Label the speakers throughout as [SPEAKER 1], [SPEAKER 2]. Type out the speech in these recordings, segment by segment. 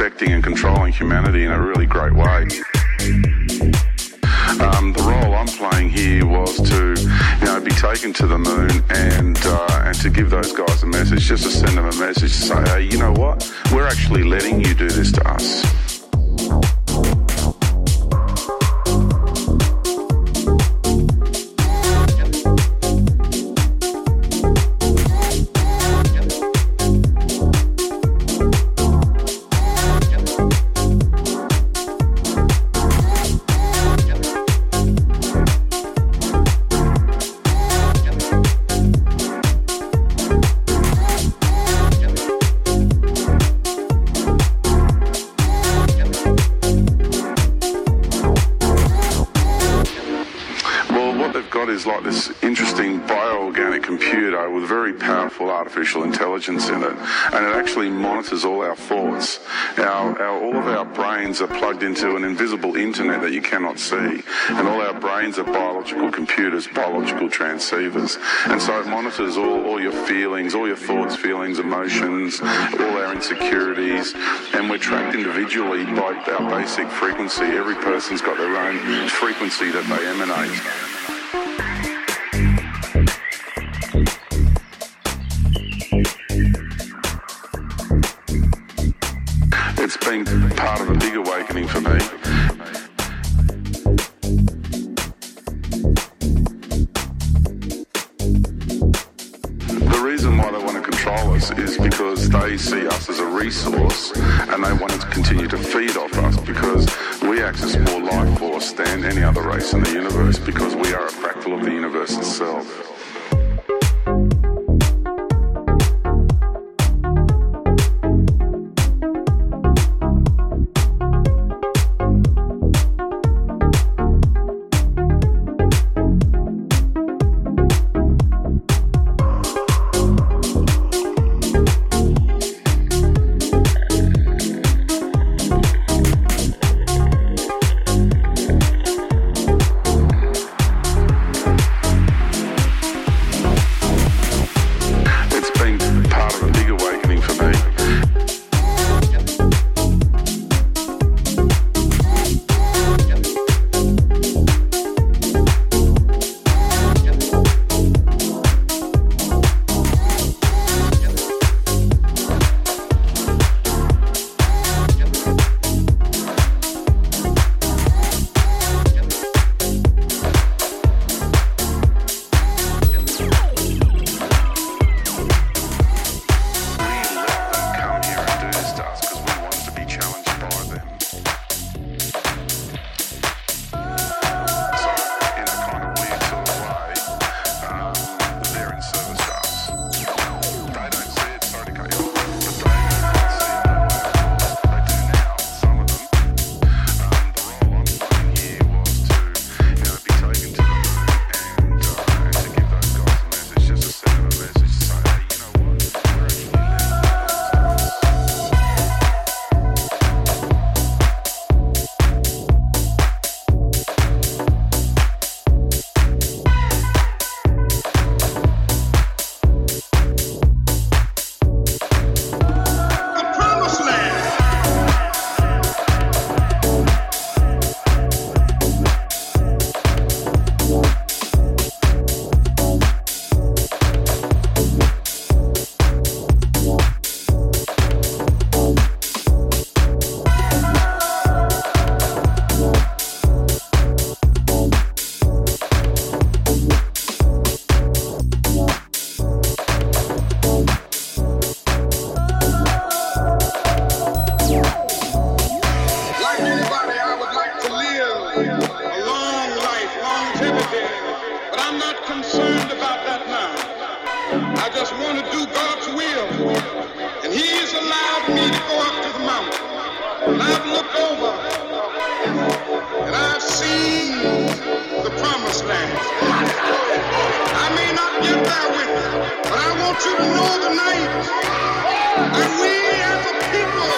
[SPEAKER 1] affecting and controlling humanity in a really great way. Um, the role I'm playing here was to, you know, be taken to the moon and uh, and to give those guys a message, just to send them a message to say, hey, you know what? We're actually letting you do this to us. Artificial intelligence in it, and it actually monitors all our thoughts. Our, our, all of our brains are plugged into an invisible internet that you cannot see, and all our brains are biological computers, biological transceivers, and so it monitors all, all your feelings, all your thoughts, feelings, emotions, all our insecurities, and we're tracked individually by our basic frequency. Every person's got their own frequency that they emanate. It's been part of a big awakening for me. The reason why they want to control us is because they see us as a resource and they want to continue to feed off us because we access more life force than any other race in the universe because we are a fractal of the universe itself.
[SPEAKER 2] just want to do God's will. And He has allowed me to go up to the mountain. And I've looked over and I've seen the promised land. I may not get there with you, but I want you to know tonight that we as a people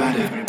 [SPEAKER 2] everybody.